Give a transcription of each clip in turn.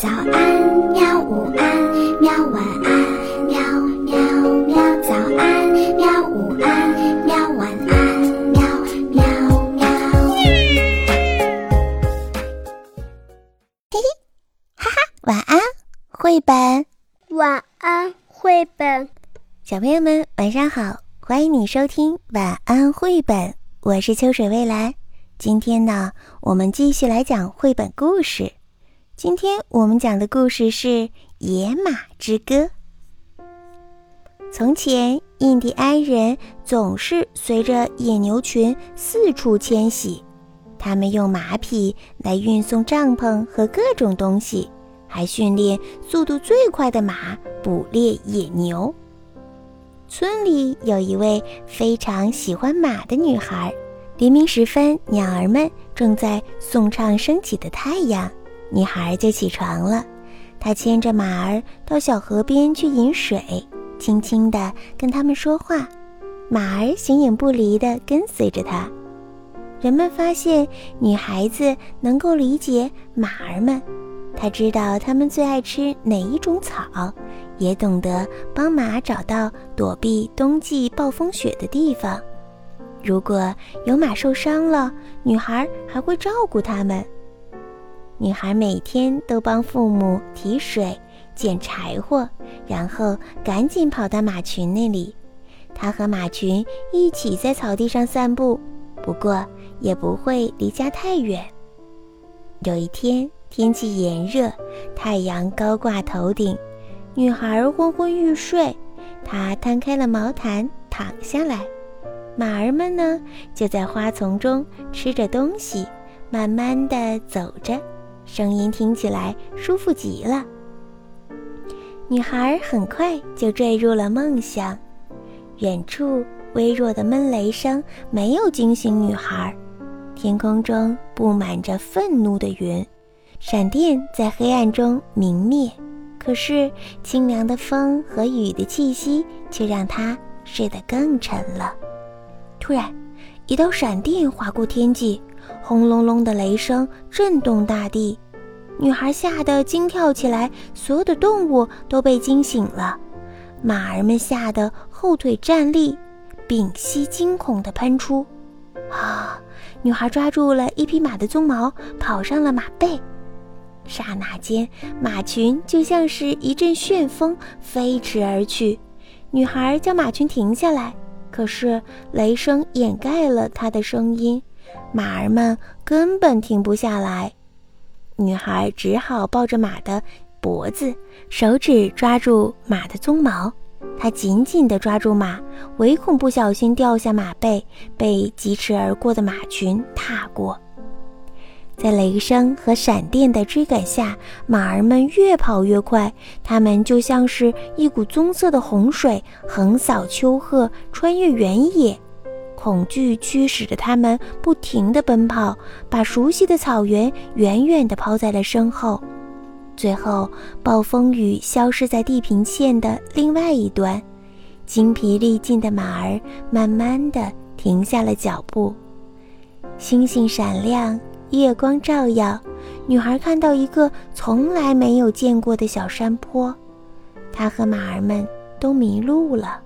早安，喵！午安，喵！晚安，喵喵喵！早安，喵！午安，喵！晚安，喵喵喵！嘿嘿，哈哈，晚安，绘本。晚安，绘本。小朋友们，晚上好！欢迎你收听晚安绘本，我是秋水未来。今天呢，我们继续来讲绘本故事。今天我们讲的故事是《野马之歌》。从前，印第安人总是随着野牛群四处迁徙，他们用马匹来运送帐篷和各种东西，还训练速度最快的马捕猎野牛。村里有一位非常喜欢马的女孩，黎明时分，鸟儿们正在颂唱升起的太阳。女孩就起床了，她牵着马儿到小河边去饮水，轻轻地跟他们说话，马儿形影不离地跟随着她。人们发现女孩子能够理解马儿们，她知道它们最爱吃哪一种草，也懂得帮马找到躲避冬季暴风雪的地方。如果有马受伤了，女孩还会照顾它们。女孩每天都帮父母提水、捡柴火，然后赶紧跑到马群那里。她和马群一起在草地上散步，不过也不会离家太远。有一天，天气炎热，太阳高挂头顶，女孩昏昏欲睡。她摊开了毛毯，躺下来。马儿们呢，就在花丛中吃着东西，慢慢地走着。声音听起来舒服极了。女孩很快就坠入了梦乡。远处微弱的闷雷声没有惊醒女孩。天空中布满着愤怒的云，闪电在黑暗中明灭。可是清凉的风和雨的气息却让她睡得更沉了。突然，一道闪电划过天际。轰隆隆的雷声震动大地，女孩吓得惊跳起来，所有的动物都被惊醒了。马儿们吓得后腿站立，屏息惊恐地喷出。啊！女孩抓住了一匹马的鬃毛，跑上了马背。刹那间，马群就像是一阵旋风飞驰而去。女孩叫马群停下来，可是雷声掩盖了她的声音。马儿们根本停不下来，女孩只好抱着马的脖子，手指抓住马的鬃毛。她紧紧地抓住马，唯恐不小心掉下马背，被疾驰而过的马群踏过。在雷声和闪电的追赶下，马儿们越跑越快，它们就像是一股棕色的洪水，横扫丘壑，穿越原野。恐惧驱使着他们不停地奔跑，把熟悉的草原远远地抛在了身后。最后，暴风雨消失在地平线的另外一端，精疲力尽的马儿慢慢地停下了脚步。星星闪亮，月光照耀，女孩看到一个从来没有见过的小山坡，她和马儿们都迷路了。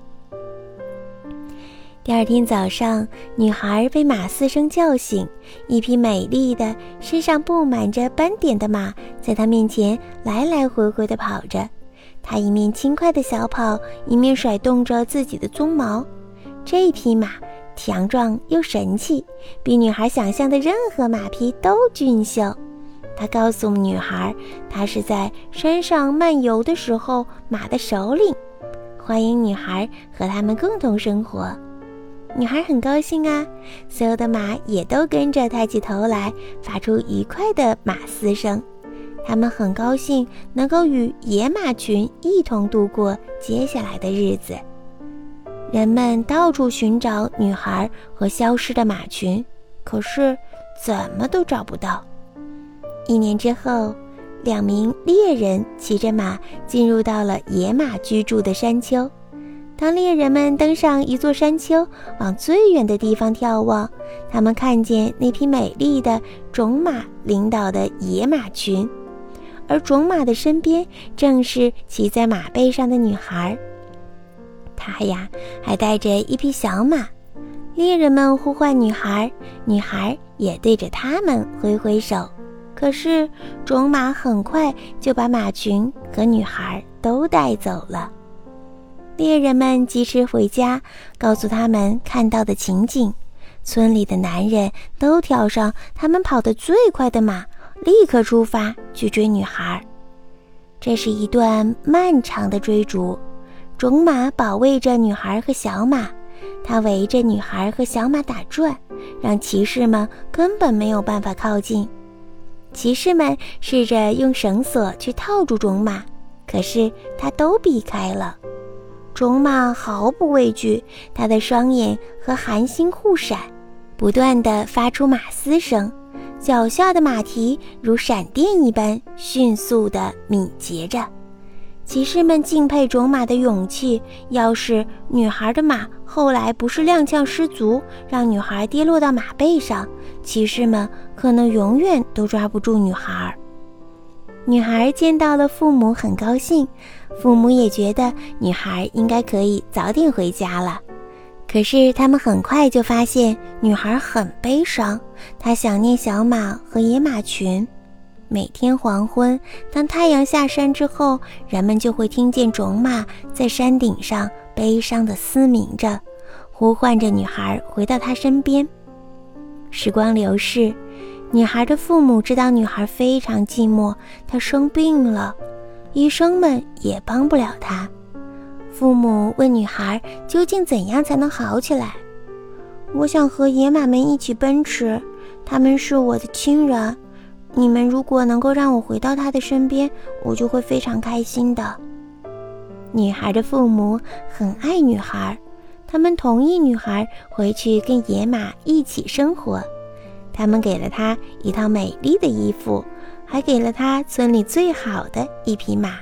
第二天早上，女孩被马嘶声叫醒。一匹美丽的、身上布满着斑点的马在她面前来来回回地跑着。它一面轻快地小跑，一面甩动着自己的鬃毛。这匹马强壮又神气，比女孩想象的任何马匹都俊秀。它告诉女孩，它是在山上漫游的时候马的首领，欢迎女孩和他们共同生活。女孩很高兴啊，所有的马也都跟着抬起头来，发出愉快的马嘶声。他们很高兴能够与野马群一同度过接下来的日子。人们到处寻找女孩和消失的马群，可是怎么都找不到。一年之后，两名猎人骑着马进入到了野马居住的山丘。当猎人们登上一座山丘，往最远的地方眺望，他们看见那匹美丽的种马领导的野马群，而种马的身边正是骑在马背上的女孩。她呀，还带着一匹小马。猎人们呼唤女孩，女孩也对着他们挥挥手。可是种马很快就把马群和女孩都带走了。猎人们及时回家，告诉他们看到的情景。村里的男人都跳上他们跑得最快的马，立刻出发去追女孩。这是一段漫长的追逐，种马保卫着女孩和小马，它围着女孩和小马打转，让骑士们根本没有办法靠近。骑士们试着用绳索去套住种马，可是它都避开了。种马毫不畏惧，它的双眼和寒星互闪。不断地发出马嘶声，脚下的马蹄如闪电一般迅速地敏捷着。骑士们敬佩种马的勇气。要是女孩的马后来不是踉跄失足，让女孩跌落到马背上，骑士们可能永远都抓不住女孩。女孩见到了父母，很高兴，父母也觉得女孩应该可以早点回家了。可是他们很快就发现，女孩很悲伤，她想念小马和野马群。每天黄昏，当太阳下山之后，人们就会听见种马在山顶上悲伤地嘶鸣着，呼唤着女孩回到他身边。时光流逝，女孩的父母知道女孩非常寂寞，她生病了，医生们也帮不了她。父母问女孩：“究竟怎样才能好起来？”我想和野马们一起奔驰，他们是我的亲人。你们如果能够让我回到他的身边，我就会非常开心的。女孩的父母很爱女孩，他们同意女孩回去跟野马一起生活。他们给了她一套美丽的衣服，还给了他村里最好的一匹马。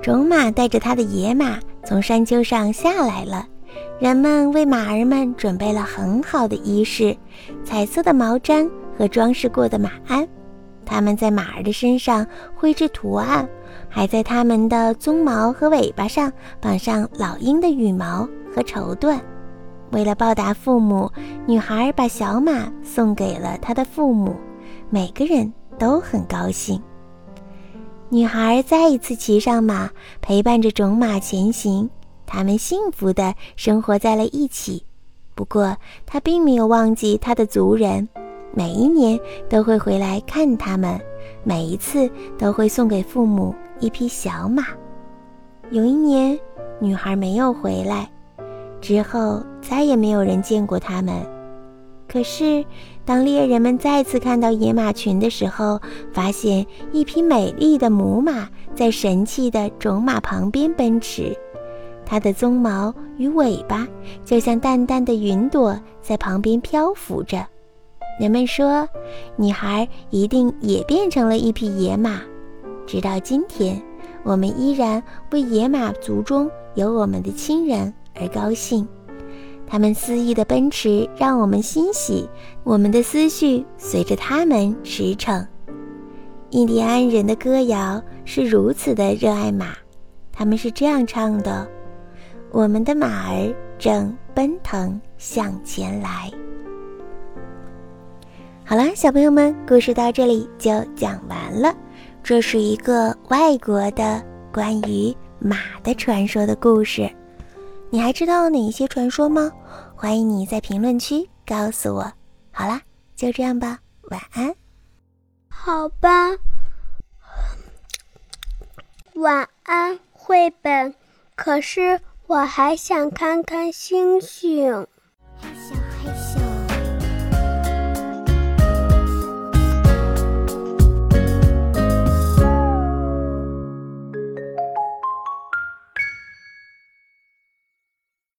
种马带着他的野马从山丘上下来了，人们为马儿们准备了很好的衣饰，彩色的毛毡和装饰过的马鞍。他们在马儿的身上绘制图案，还在它们的鬃毛和尾巴上绑上老鹰的羽毛和绸缎。为了报答父母，女孩把小马送给了她的父母，每个人都很高兴。女孩再一次骑上马，陪伴着种马前行。他们幸福的生活在了一起。不过，她并没有忘记她的族人，每一年都会回来看他们，每一次都会送给父母一匹小马。有一年，女孩没有回来，之后再也没有人见过他们。可是，当猎人们再次看到野马群的时候，发现一匹美丽的母马在神气的种马旁边奔驰，它的鬃毛与尾巴就像淡淡的云朵在旁边漂浮着。人们说，女孩一定也变成了一匹野马。直到今天，我们依然为野马族中有我们的亲人而高兴。他们肆意的奔驰，让我们欣喜；我们的思绪随着他们驰骋。印第安人的歌谣是如此的热爱马，他们是这样唱的：“我们的马儿正奔腾向前来。”好了，小朋友们，故事到这里就讲完了。这是一个外国的关于马的传说的故事。你还知道哪一些传说吗？欢迎你在评论区告诉我。好啦，就这样吧，晚安。好吧，晚安，绘本。可是我还想看看星星。